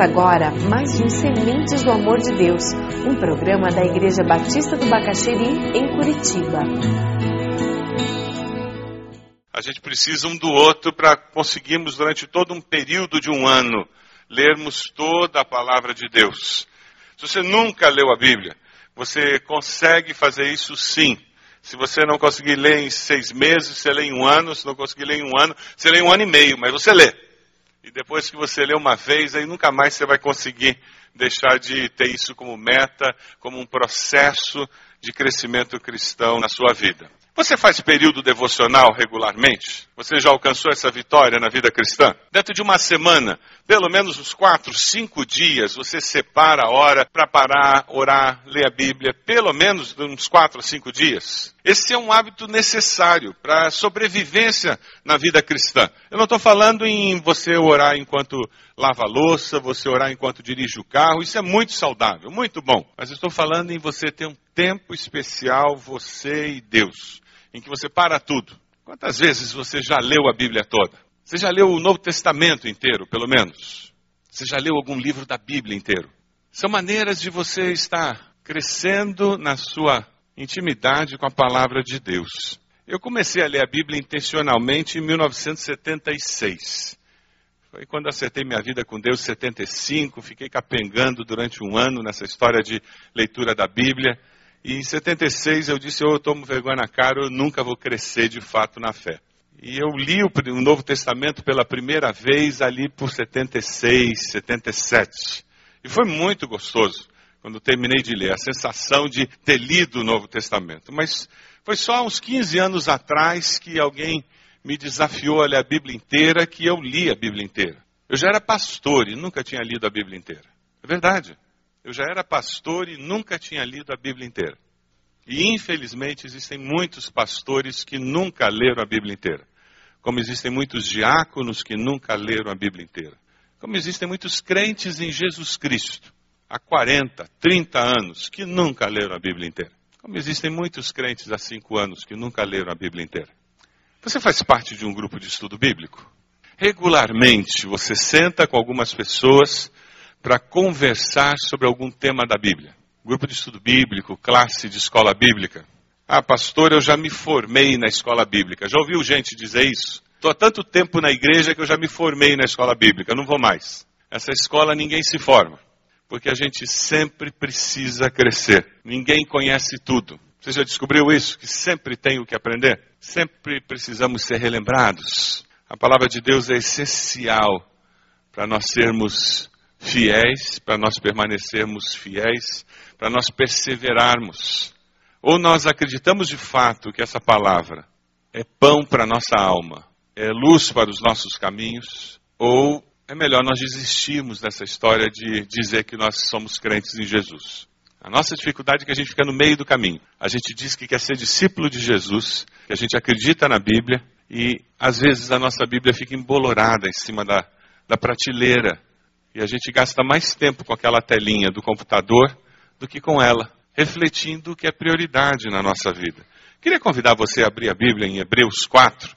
Agora mais um Sementes do Amor de Deus, um programa da Igreja Batista do Bacaxeri, em Curitiba. A gente precisa um do outro para conseguirmos, durante todo um período de um ano, lermos toda a palavra de Deus. Se você nunca leu a Bíblia, você consegue fazer isso sim. Se você não conseguir ler em seis meses, você lê em um ano. Se não conseguir ler em um ano, você lê em um ano e meio, mas você lê. E depois que você lê uma vez, aí nunca mais você vai conseguir deixar de ter isso como meta, como um processo de crescimento cristão na sua vida. Você faz período devocional regularmente? Você já alcançou essa vitória na vida cristã? Dentro de uma semana, pelo menos uns quatro, cinco dias, você separa a hora para parar, orar, ler a Bíblia, pelo menos uns quatro, cinco dias. Esse é um hábito necessário para a sobrevivência na vida cristã. Eu não estou falando em você orar enquanto lava a louça, você orar enquanto dirige o carro, isso é muito saudável, muito bom. Mas estou falando em você ter um tempo especial, você e Deus em que você para tudo. Quantas vezes você já leu a Bíblia toda? Você já leu o Novo Testamento inteiro, pelo menos? Você já leu algum livro da Bíblia inteiro? São maneiras de você estar crescendo na sua intimidade com a palavra de Deus. Eu comecei a ler a Bíblia intencionalmente em 1976. Foi quando acertei minha vida com Deus, 75, fiquei capengando durante um ano nessa história de leitura da Bíblia. E em 76 eu disse, oh, eu tomo vergonha na cara, eu nunca vou crescer de fato na fé. E eu li o, Novo Testamento pela primeira vez ali por 76, 77. E foi muito gostoso quando terminei de ler, a sensação de ter lido o Novo Testamento. Mas foi só uns 15 anos atrás que alguém me desafiou a ler a Bíblia inteira, que eu li a Bíblia inteira. Eu já era pastor e nunca tinha lido a Bíblia inteira. É verdade. Eu já era pastor e nunca tinha lido a Bíblia inteira. E infelizmente existem muitos pastores que nunca leram a Bíblia inteira. Como existem muitos diáconos que nunca leram a Bíblia inteira. Como existem muitos crentes em Jesus Cristo, há 40, 30 anos, que nunca leram a Bíblia inteira. Como existem muitos crentes há 5 anos que nunca leram a Bíblia inteira. Você faz parte de um grupo de estudo bíblico? Regularmente você senta com algumas pessoas para conversar sobre algum tema da Bíblia. Grupo de estudo bíblico, classe de escola bíblica. Ah, pastor, eu já me formei na escola bíblica. Já ouviu gente dizer isso? Estou há tanto tempo na igreja que eu já me formei na escola bíblica, não vou mais. Essa escola ninguém se forma, porque a gente sempre precisa crescer. Ninguém conhece tudo. Você já descobriu isso? Que sempre tem o que aprender? Sempre precisamos ser relembrados. A palavra de Deus é essencial para nós sermos fiéis, para nós permanecermos fiéis, para nós perseverarmos. Ou nós acreditamos de fato que essa palavra é pão para nossa alma, é luz para os nossos caminhos, ou é melhor nós desistirmos dessa história de dizer que nós somos crentes em Jesus. A nossa dificuldade é que a gente fica no meio do caminho. A gente diz que quer ser discípulo de Jesus, que a gente acredita na Bíblia, e às vezes a nossa Bíblia fica embolorada em cima da, da prateleira, e a gente gasta mais tempo com aquela telinha do computador do que com ela, refletindo o que é prioridade na nossa vida. Queria convidar você a abrir a Bíblia em Hebreus 4.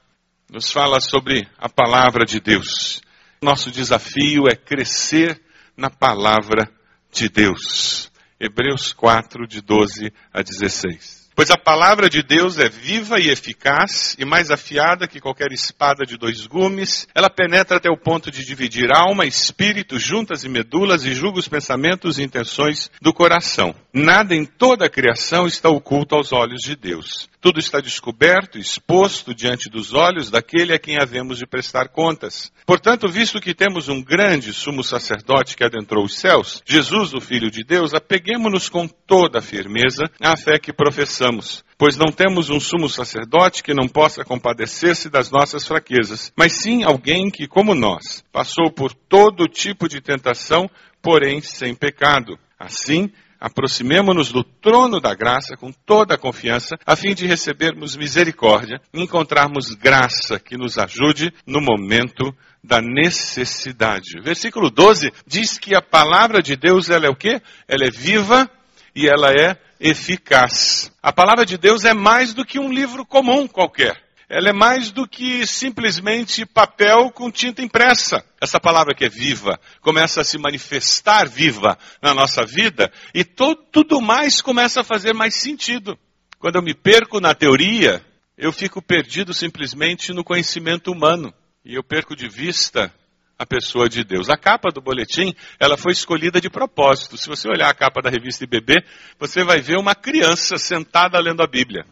Nos fala sobre a palavra de Deus. Nosso desafio é crescer na palavra de Deus. Hebreus 4, de 12 a 16. Pois a palavra de Deus é viva e eficaz, e mais afiada que qualquer espada de dois gumes. Ela penetra até o ponto de dividir alma, espírito, juntas e medulas, e julga os pensamentos e intenções do coração. Nada em toda a criação está oculto aos olhos de Deus. Tudo está descoberto, exposto diante dos olhos daquele a quem havemos de prestar contas. Portanto, visto que temos um grande sumo sacerdote que adentrou os céus, Jesus, o Filho de Deus, apeguemos-nos com toda a firmeza à fé que professamos. Pois não temos um sumo sacerdote que não possa compadecer-se das nossas fraquezas, mas sim alguém que, como nós, passou por todo tipo de tentação, porém sem pecado. Assim, aproximemo-nos do trono da graça com toda a confiança, a fim de recebermos misericórdia e encontrarmos graça que nos ajude no momento da necessidade. Versículo 12 diz que a palavra de Deus ela é o quê? Ela é viva e ela é eficaz. A palavra de Deus é mais do que um livro comum qualquer. Ela é mais do que simplesmente papel com tinta impressa. Essa palavra que é viva começa a se manifestar viva na nossa vida e todo, tudo mais começa a fazer mais sentido. Quando eu me perco na teoria, eu fico perdido simplesmente no conhecimento humano e eu perco de vista a pessoa de Deus. A capa do boletim, ela foi escolhida de propósito. Se você olhar a capa da revista IBB, você vai ver uma criança sentada lendo a Bíblia.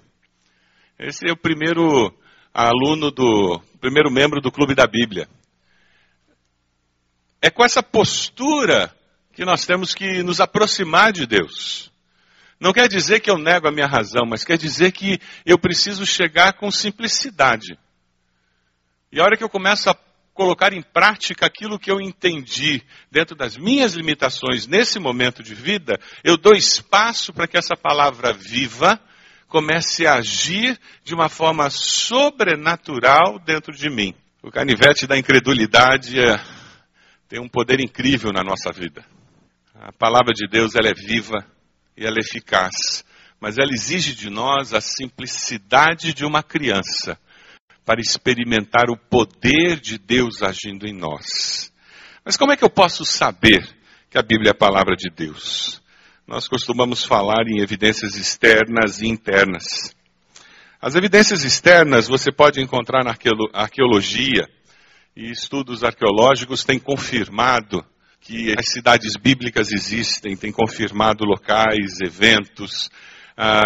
Esse é o primeiro aluno do, primeiro membro do Clube da Bíblia. É com essa postura que nós temos que nos aproximar de Deus. Não quer dizer que eu nego a minha razão, mas quer dizer que eu preciso chegar com simplicidade. E a hora que eu começo a colocar em prática aquilo que eu entendi dentro das minhas limitações nesse momento de vida, eu dou espaço para que essa palavra viva comece a agir de uma forma sobrenatural dentro de mim. O canivete da incredulidade é, tem um poder incrível na nossa vida. A palavra de Deus ela é viva e ela é eficaz, mas ela exige de nós a simplicidade de uma criança para experimentar o poder de Deus agindo em nós. Mas como é que eu posso saber que a Bíblia é a palavra de Deus? Nós costumamos falar em evidências externas e internas. As evidências externas você pode encontrar na arqueologia, e estudos arqueológicos têm confirmado que as cidades bíblicas existem, têm confirmado locais, eventos, ah,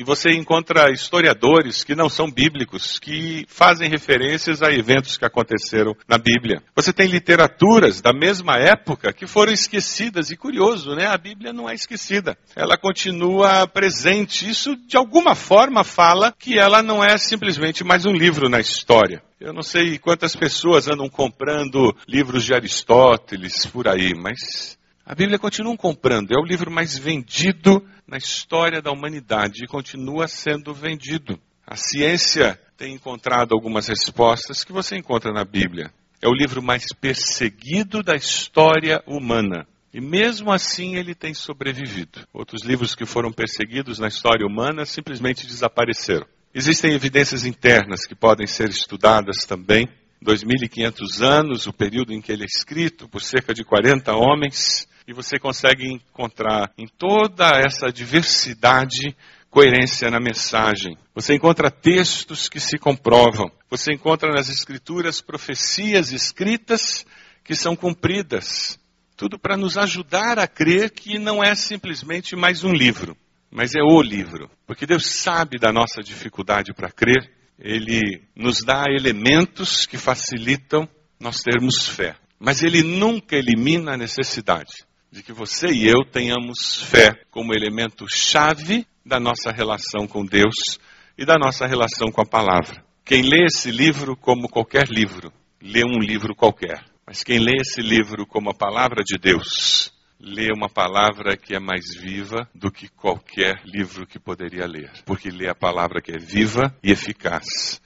e você encontra historiadores que não são bíblicos, que fazem referências a eventos que aconteceram na Bíblia. Você tem literaturas da mesma época que foram esquecidas. E curioso, né? A Bíblia não é esquecida. Ela continua presente. Isso, de alguma forma, fala que ela não é simplesmente mais um livro na história. Eu não sei quantas pessoas andam comprando livros de Aristóteles por aí, mas a Bíblia continua comprando, é o livro mais vendido na história da humanidade e continua sendo vendido. A ciência tem encontrado algumas respostas que você encontra na Bíblia. É o livro mais perseguido da história humana. E mesmo assim ele tem sobrevivido. Outros livros que foram perseguidos na história humana simplesmente desapareceram. Existem evidências internas que podem ser estudadas também. 2.500 anos, o período em que ele é escrito, por cerca de 40 homens, e você consegue encontrar em toda essa diversidade coerência na mensagem. Você encontra textos que se comprovam. Você encontra nas escrituras profecias escritas que são cumpridas. Tudo para nos ajudar a crer que não é simplesmente mais um livro, mas é o livro. Porque Deus sabe da nossa dificuldade para crer. Ele nos dá elementos que facilitam nós termos fé. Mas ele nunca elimina a necessidade de que você e eu tenhamos fé como elemento chave da nossa relação com Deus e da nossa relação com a palavra. Quem lê esse livro como qualquer livro, lê um livro qualquer. Mas quem lê esse livro como a palavra de Deus, lê uma palavra que é mais viva do que qualquer livro que poderia ler. Porque lê a palavra que é viva e eficaz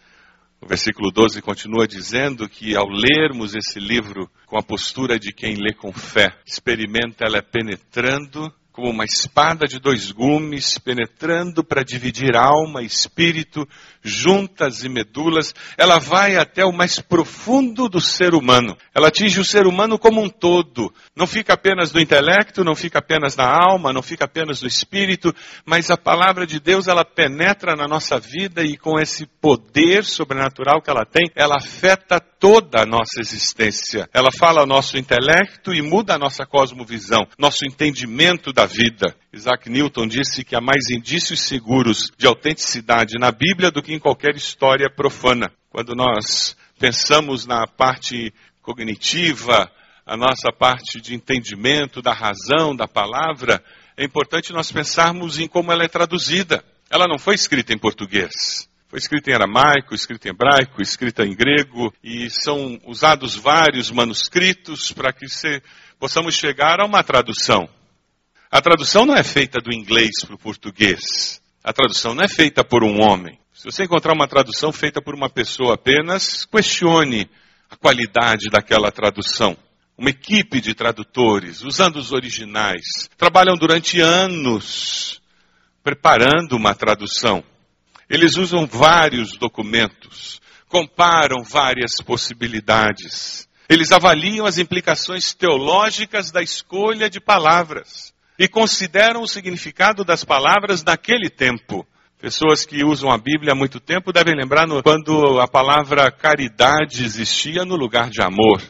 o versículo 12 continua dizendo que ao lermos esse livro com a postura de quem lê com fé, experimenta ela penetrando como uma espada de dois gumes, penetrando para dividir alma e espírito, juntas e medulas, ela vai até o mais profundo do ser humano. Ela atinge o ser humano como um todo. Não fica apenas no intelecto, não fica apenas na alma, não fica apenas no espírito, mas a palavra de Deus, ela penetra na nossa vida e com esse poder sobrenatural que ela tem, ela afeta toda a nossa existência. Ela fala ao nosso intelecto e muda a nossa cosmovisão, nosso entendimento da vida. Isaac Newton disse que há mais indícios seguros de autenticidade na Bíblia do que em qualquer história profana. Quando nós pensamos na parte cognitiva, a nossa parte de entendimento da razão da palavra, é importante nós pensarmos em como ela é traduzida. Ela não foi escrita em português. Foi escrita em aramaico, escrita em hebraico, escrita em grego, e são usados vários manuscritos para que se, possamos chegar a uma tradução. A tradução não é feita do inglês para o português. A tradução não é feita por um homem. Se você encontrar uma tradução feita por uma pessoa apenas, questione a qualidade daquela tradução. Uma equipe de tradutores, usando os originais, trabalham durante anos preparando uma tradução. Eles usam vários documentos, comparam várias possibilidades. Eles avaliam as implicações teológicas da escolha de palavras e consideram o significado das palavras naquele tempo. Pessoas que usam a Bíblia há muito tempo devem lembrar no, quando a palavra caridade existia no lugar de amor.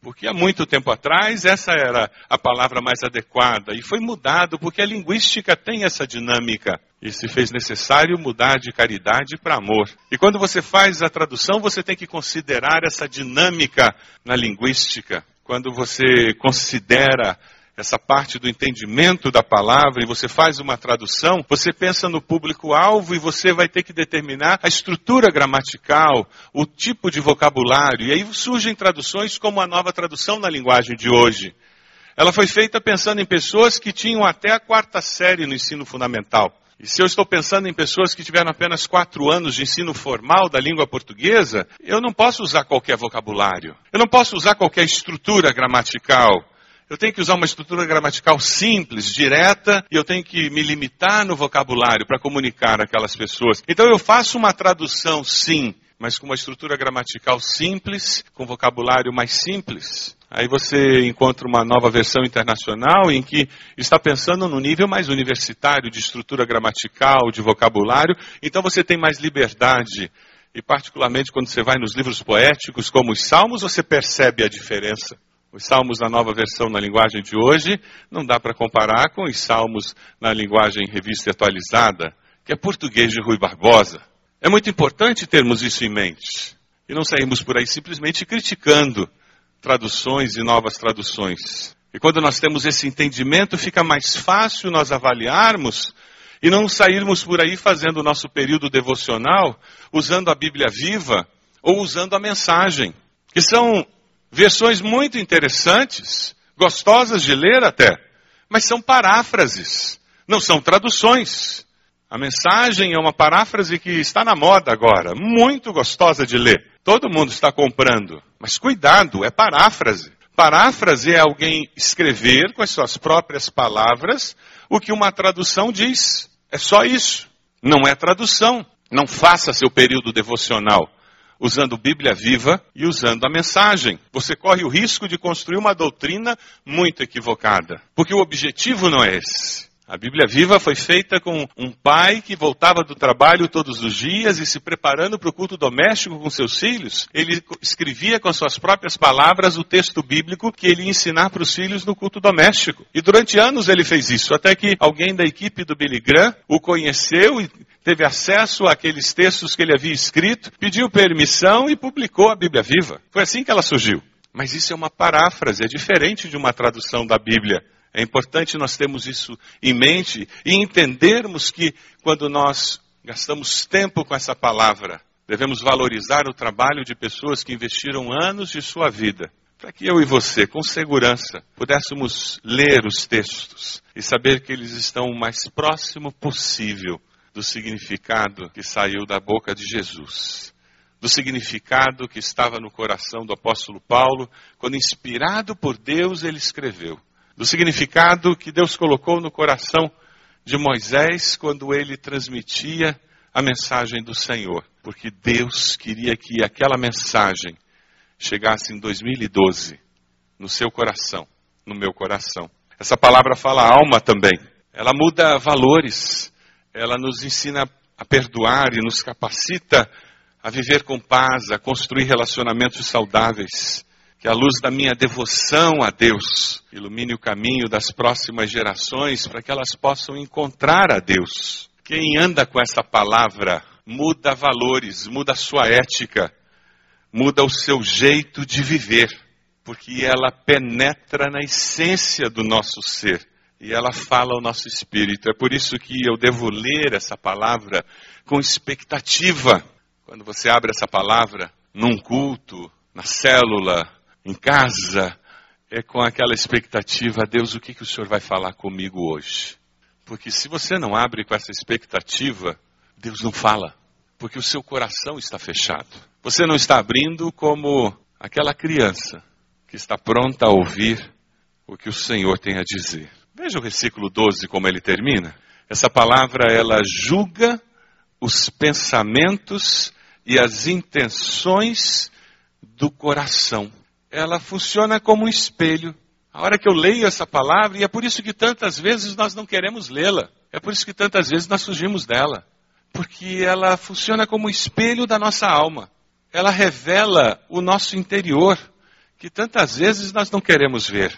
Porque há muito tempo atrás essa era a palavra mais adequada e foi mudado porque a linguística tem essa dinâmica. E se fez necessário mudar de caridade para amor. E quando você faz a tradução, você tem que considerar essa dinâmica na linguística. Quando você considera essa parte do entendimento da palavra e você faz uma tradução, você pensa no público-alvo e você vai ter que determinar a estrutura gramatical, o tipo de vocabulário. E aí surgem traduções como a nova tradução na linguagem de hoje. Ela foi feita pensando em pessoas que tinham até a quarta série no ensino fundamental. E se eu estou pensando em pessoas que tiveram apenas quatro anos de ensino formal da língua portuguesa, eu não posso usar qualquer vocabulário. Eu não posso usar qualquer estrutura gramatical. Eu tenho que usar uma estrutura gramatical simples, direta, e eu tenho que me limitar no vocabulário para comunicar aquelas pessoas. Então eu faço uma tradução, sim, mas com uma estrutura gramatical simples, com vocabulário mais simples. Aí você encontra uma nova versão internacional em que está pensando no nível mais universitário de estrutura gramatical, de vocabulário, então você tem mais liberdade. E particularmente quando você vai nos livros poéticos, como os Salmos, você percebe a diferença. Os salmos na nova versão na linguagem de hoje não dá para comparar com os salmos na linguagem revista atualizada, que é português de Rui Barbosa. É muito importante termos isso em mente e não sairmos por aí simplesmente criticando traduções e novas traduções. E quando nós temos esse entendimento, fica mais fácil nós avaliarmos e não sairmos por aí fazendo o nosso período devocional usando a Bíblia viva ou usando a mensagem, que são Versões muito interessantes, gostosas de ler até, mas são paráfrases, não são traduções. A mensagem é uma paráfrase que está na moda agora, muito gostosa de ler. Todo mundo está comprando, mas cuidado, é paráfrase. Paráfrase é alguém escrever com as suas próprias palavras o que uma tradução diz. É só isso. Não é tradução. Não faça seu período devocional usando Bíblia viva e usando a mensagem. Você corre o risco de construir uma doutrina muito equivocada, porque o objetivo não é esse. A Bíblia Viva foi feita com um pai que voltava do trabalho todos os dias e se preparando para o culto doméstico com seus filhos. Ele escrevia com suas próprias palavras o texto bíblico que ele ia ensinar para os filhos no culto doméstico. E durante anos ele fez isso, até que alguém da equipe do Billy Graham o conheceu e teve acesso àqueles textos que ele havia escrito, pediu permissão e publicou a Bíblia Viva. Foi assim que ela surgiu. Mas isso é uma paráfrase, é diferente de uma tradução da Bíblia. É importante nós termos isso em mente e entendermos que quando nós gastamos tempo com essa palavra, devemos valorizar o trabalho de pessoas que investiram anos de sua vida para que eu e você, com segurança, pudéssemos ler os textos e saber que eles estão o mais próximo possível do significado que saiu da boca de Jesus, do significado que estava no coração do apóstolo Paulo, quando, inspirado por Deus, ele escreveu do significado que Deus colocou no coração de Moisés quando ele transmitia a mensagem do Senhor, porque Deus queria que aquela mensagem chegasse em 2012 no seu coração, no meu coração. Essa palavra fala alma também. Ela muda valores, ela nos ensina a perdoar e nos capacita a viver com paz, a construir relacionamentos saudáveis que a luz da minha devoção a Deus ilumine o caminho das próximas gerações para que elas possam encontrar a Deus. Quem anda com essa palavra muda valores, muda sua ética, muda o seu jeito de viver, porque ela penetra na essência do nosso ser e ela fala ao nosso espírito. É por isso que eu devo ler essa palavra com expectativa. Quando você abre essa palavra num culto, na célula, em casa, é com aquela expectativa, Deus, o que, que o Senhor vai falar comigo hoje? Porque se você não abre com essa expectativa, Deus não fala, porque o seu coração está fechado. Você não está abrindo como aquela criança que está pronta a ouvir o que o Senhor tem a dizer. Veja o versículo 12 como ele termina. Essa palavra ela julga os pensamentos e as intenções do coração. Ela funciona como um espelho. A hora que eu leio essa palavra, e é por isso que tantas vezes nós não queremos lê-la, é por isso que tantas vezes nós fugimos dela, porque ela funciona como um espelho da nossa alma. Ela revela o nosso interior, que tantas vezes nós não queremos ver.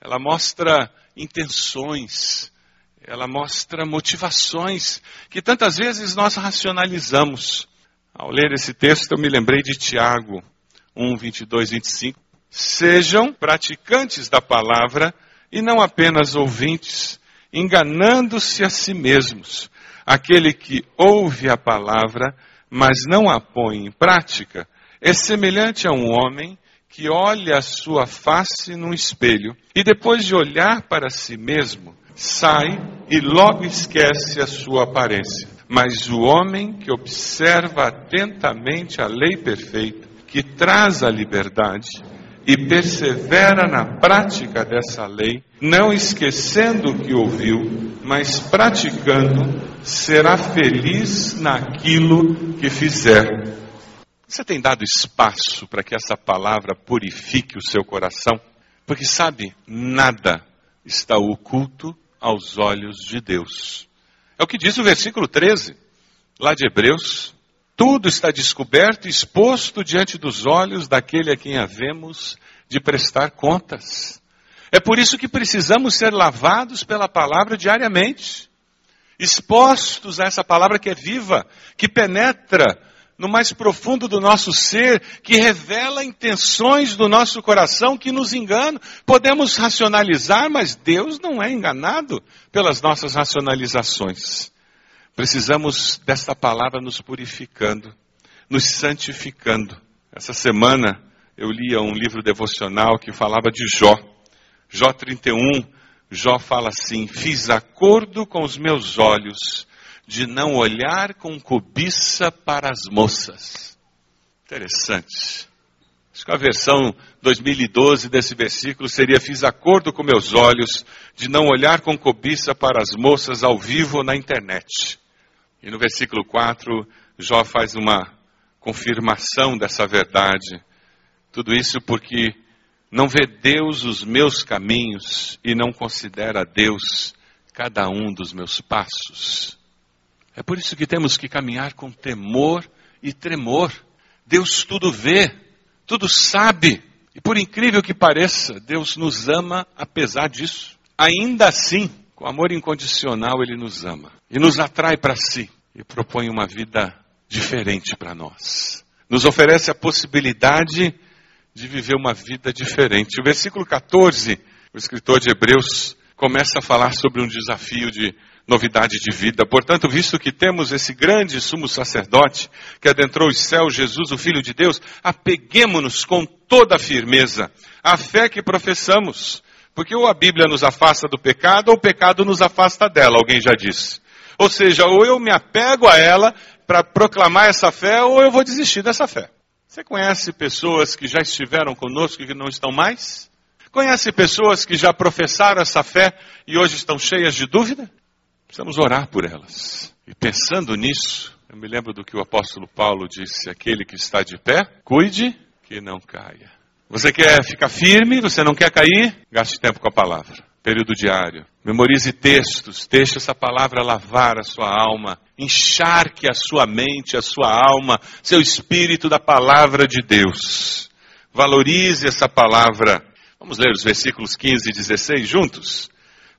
Ela mostra intenções, ela mostra motivações que tantas vezes nós racionalizamos. Ao ler esse texto, eu me lembrei de Tiago 1, 22, 25. Sejam praticantes da palavra e não apenas ouvintes, enganando-se a si mesmos. Aquele que ouve a palavra, mas não a põe em prática, é semelhante a um homem que olha a sua face num espelho e depois de olhar para si mesmo, sai e logo esquece a sua aparência. Mas o homem que observa atentamente a lei perfeita, que traz a liberdade, e persevera na prática dessa lei, não esquecendo o que ouviu, mas praticando, será feliz naquilo que fizer. Você tem dado espaço para que essa palavra purifique o seu coração? Porque sabe, nada está oculto aos olhos de Deus. É o que diz o versículo 13, lá de Hebreus. Tudo está descoberto e exposto diante dos olhos daquele a quem havemos de prestar contas. É por isso que precisamos ser lavados pela palavra diariamente, expostos a essa palavra que é viva, que penetra no mais profundo do nosso ser, que revela intenções do nosso coração que nos enganam. Podemos racionalizar, mas Deus não é enganado pelas nossas racionalizações. Precisamos desta palavra nos purificando, nos santificando. Essa semana eu lia um livro devocional que falava de Jó. Jó 31, Jó fala assim: Fiz acordo com os meus olhos de não olhar com cobiça para as moças. Interessante. Acho que a versão 2012 desse versículo seria: Fiz acordo com meus olhos de não olhar com cobiça para as moças ao vivo na internet. E no versículo 4, Jó faz uma confirmação dessa verdade. Tudo isso porque não vê Deus os meus caminhos e não considera Deus cada um dos meus passos. É por isso que temos que caminhar com temor e tremor. Deus tudo vê, tudo sabe. E por incrível que pareça, Deus nos ama apesar disso. Ainda assim, com amor incondicional, Ele nos ama e nos atrai para si e propõe uma vida diferente para nós. Nos oferece a possibilidade de viver uma vida diferente. O versículo 14, o escritor de Hebreus começa a falar sobre um desafio de novidade de vida. Portanto, visto que temos esse grande sumo sacerdote que adentrou os céus, Jesus, o Filho de Deus, apeguemos-nos com toda a firmeza à fé que professamos. Porque ou a Bíblia nos afasta do pecado, ou o pecado nos afasta dela, alguém já disse. Ou seja, ou eu me apego a ela para proclamar essa fé, ou eu vou desistir dessa fé. Você conhece pessoas que já estiveram conosco e que não estão mais? Conhece pessoas que já professaram essa fé e hoje estão cheias de dúvida? Precisamos orar por elas. E pensando nisso, eu me lembro do que o apóstolo Paulo disse: aquele que está de pé, cuide que não caia. Você quer ficar firme, você não quer cair? Gaste tempo com a palavra período diário. Memorize textos, deixe essa palavra lavar a sua alma, encharque a sua mente, a sua alma, seu espírito da palavra de Deus. Valorize essa palavra. Vamos ler os versículos 15 e 16 juntos?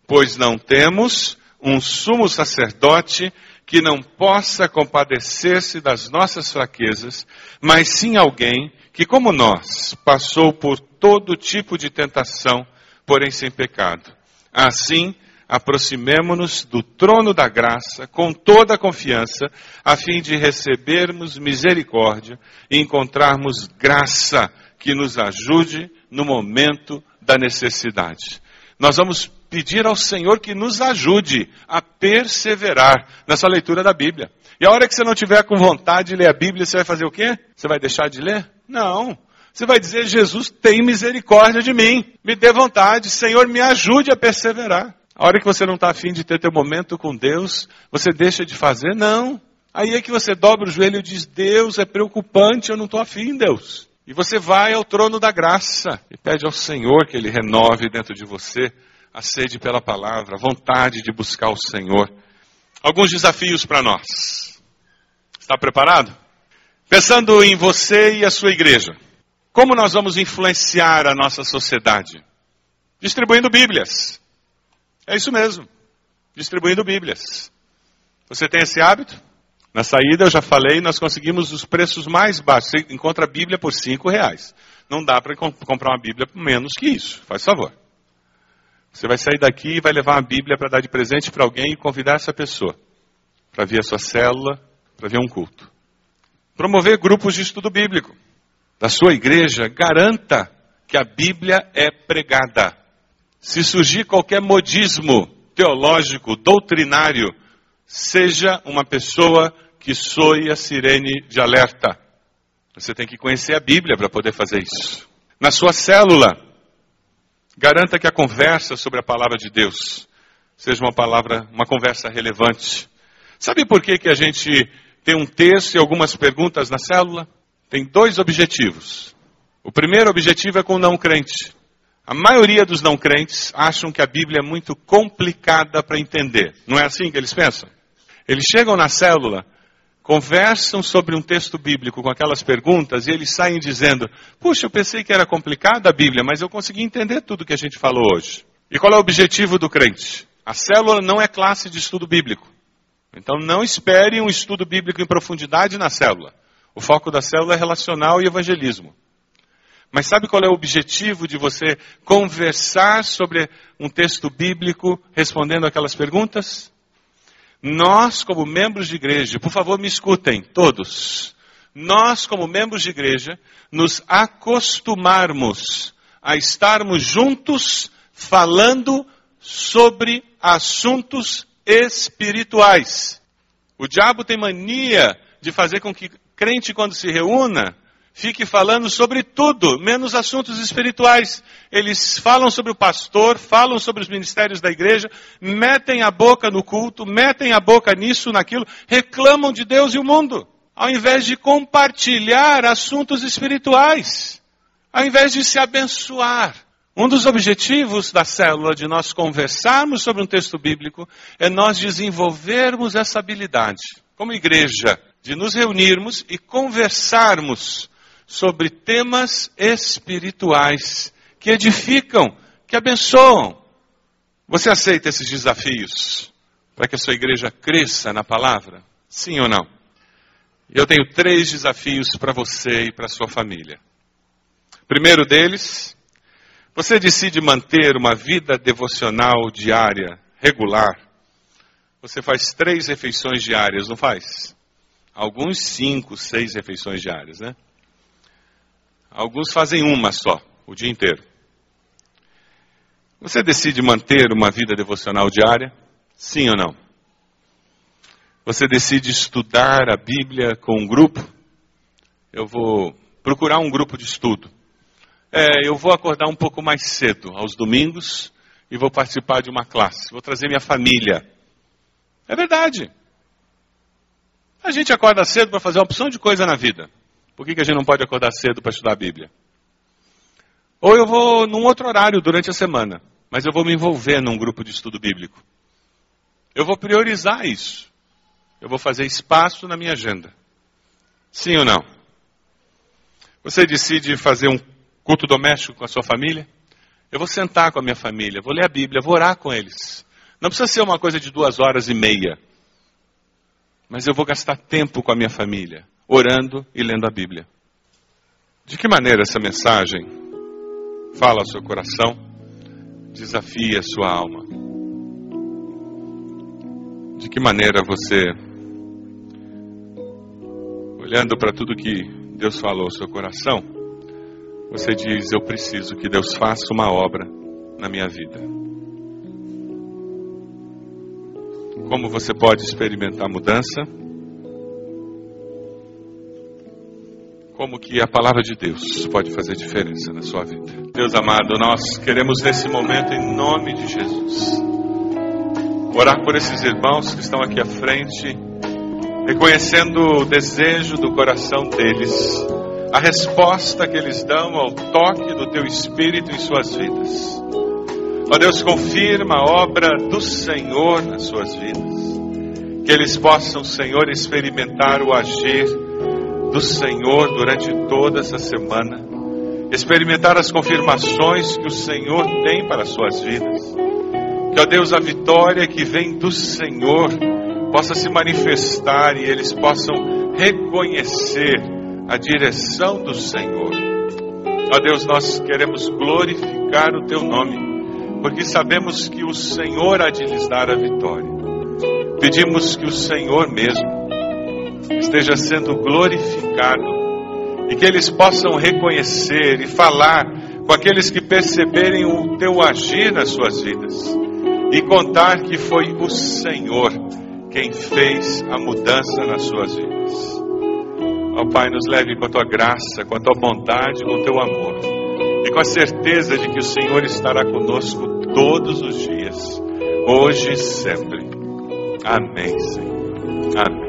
Pois não temos um sumo sacerdote que não possa compadecer-se das nossas fraquezas, mas sim alguém que, como nós, passou por todo tipo de tentação porém sem pecado. Assim, aproximemo-nos do trono da graça com toda a confiança, a fim de recebermos misericórdia e encontrarmos graça que nos ajude no momento da necessidade. Nós vamos pedir ao Senhor que nos ajude a perseverar nessa leitura da Bíblia. E a hora que você não tiver com vontade de ler a Bíblia, você vai fazer o quê? Você vai deixar de ler? Não. Você vai dizer: Jesus, tem misericórdia de mim, me dê vontade, Senhor, me ajude a perseverar. A hora que você não está afim de ter teu momento com Deus, você deixa de fazer? Não. Aí é que você dobra o joelho e diz: Deus, é preocupante, eu não estou afim, Deus. E você vai ao trono da graça e pede ao Senhor que Ele renove dentro de você a sede pela palavra, a vontade de buscar o Senhor. Alguns desafios para nós. Está preparado? Pensando em você e a sua igreja, como nós vamos influenciar a nossa sociedade? Distribuindo Bíblias. É isso mesmo. Distribuindo Bíblias. Você tem esse hábito? Na saída, eu já falei, nós conseguimos os preços mais baixos. Você encontra a Bíblia por cinco reais. Não dá para comprar uma Bíblia por menos que isso. Faz favor. Você vai sair daqui e vai levar uma Bíblia para dar de presente para alguém e convidar essa pessoa para vir a sua célula, para ver um culto. Promover grupos de estudo bíblico. Da sua igreja, garanta que a Bíblia é pregada. Se surgir qualquer modismo teológico, doutrinário, seja uma pessoa que soe a sirene de alerta. Você tem que conhecer a Bíblia para poder fazer isso. Na sua célula, garanta que a conversa sobre a palavra de Deus seja uma palavra, uma conversa relevante. Sabe por que, que a gente tem um texto e algumas perguntas na célula? Tem dois objetivos. O primeiro objetivo é com o não crente. A maioria dos não crentes acham que a Bíblia é muito complicada para entender. Não é assim que eles pensam? Eles chegam na célula, conversam sobre um texto bíblico com aquelas perguntas e eles saem dizendo: Puxa, eu pensei que era complicada a Bíblia, mas eu consegui entender tudo que a gente falou hoje. E qual é o objetivo do crente? A célula não é classe de estudo bíblico. Então não espere um estudo bíblico em profundidade na célula. O foco da célula é relacional e evangelismo. Mas sabe qual é o objetivo de você conversar sobre um texto bíblico respondendo aquelas perguntas? Nós, como membros de igreja, por favor me escutem, todos. Nós, como membros de igreja, nos acostumarmos a estarmos juntos falando sobre assuntos espirituais. O diabo tem mania de fazer com que crente, quando se reúna, fique falando sobre tudo, menos assuntos espirituais. Eles falam sobre o pastor, falam sobre os ministérios da igreja, metem a boca no culto, metem a boca nisso, naquilo, reclamam de Deus e o mundo, ao invés de compartilhar assuntos espirituais, ao invés de se abençoar. Um dos objetivos da célula de nós conversarmos sobre um texto bíblico é nós desenvolvermos essa habilidade, como igreja, de nos reunirmos e conversarmos sobre temas espirituais que edificam, que abençoam. Você aceita esses desafios para que a sua igreja cresça na palavra? Sim ou não? Eu tenho três desafios para você e para sua família. Primeiro deles, você decide manter uma vida devocional diária, regular. Você faz três refeições diárias, não faz? Alguns cinco, seis refeições diárias, né? Alguns fazem uma só, o dia inteiro. Você decide manter uma vida devocional diária? Sim ou não? Você decide estudar a Bíblia com um grupo? Eu vou procurar um grupo de estudo. É, eu vou acordar um pouco mais cedo, aos domingos, e vou participar de uma classe. Vou trazer minha família. É verdade. A gente acorda cedo para fazer uma opção de coisa na vida. Por que, que a gente não pode acordar cedo para estudar a Bíblia? Ou eu vou num outro horário durante a semana, mas eu vou me envolver num grupo de estudo bíblico. Eu vou priorizar isso. Eu vou fazer espaço na minha agenda. Sim ou não? Você decide fazer um culto doméstico com a sua família? Eu vou sentar com a minha família, vou ler a Bíblia, vou orar com eles. Não precisa ser uma coisa de duas horas e meia. Mas eu vou gastar tempo com a minha família orando e lendo a Bíblia. De que maneira essa mensagem fala ao seu coração, desafia a sua alma? De que maneira você, olhando para tudo que Deus falou ao seu coração, você diz: Eu preciso que Deus faça uma obra na minha vida. Como você pode experimentar mudança? Como que a palavra de Deus pode fazer diferença na sua vida. Deus amado, nós queremos nesse momento, em nome de Jesus, orar por esses irmãos que estão aqui à frente, reconhecendo o desejo do coração deles, a resposta que eles dão ao toque do teu Espírito em suas vidas. Ó Deus, confirma a obra do Senhor nas suas vidas. Que eles possam, Senhor, experimentar o agir do Senhor durante toda essa semana. Experimentar as confirmações que o Senhor tem para as suas vidas. Que, ó Deus, a vitória que vem do Senhor possa se manifestar e eles possam reconhecer a direção do Senhor. Ó Deus, nós queremos glorificar o Teu nome porque sabemos que o Senhor há de lhes dar a vitória. Pedimos que o Senhor mesmo esteja sendo glorificado e que eles possam reconhecer e falar com aqueles que perceberem o teu agir nas suas vidas e contar que foi o Senhor quem fez a mudança nas suas vidas. Ó Pai, nos leve com a tua graça, com a tua bondade, com o teu amor e com a certeza de que o Senhor estará conosco todos os dias, hoje e sempre. Amém, Senhor. Amém.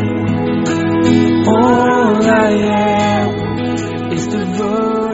All I am is devoted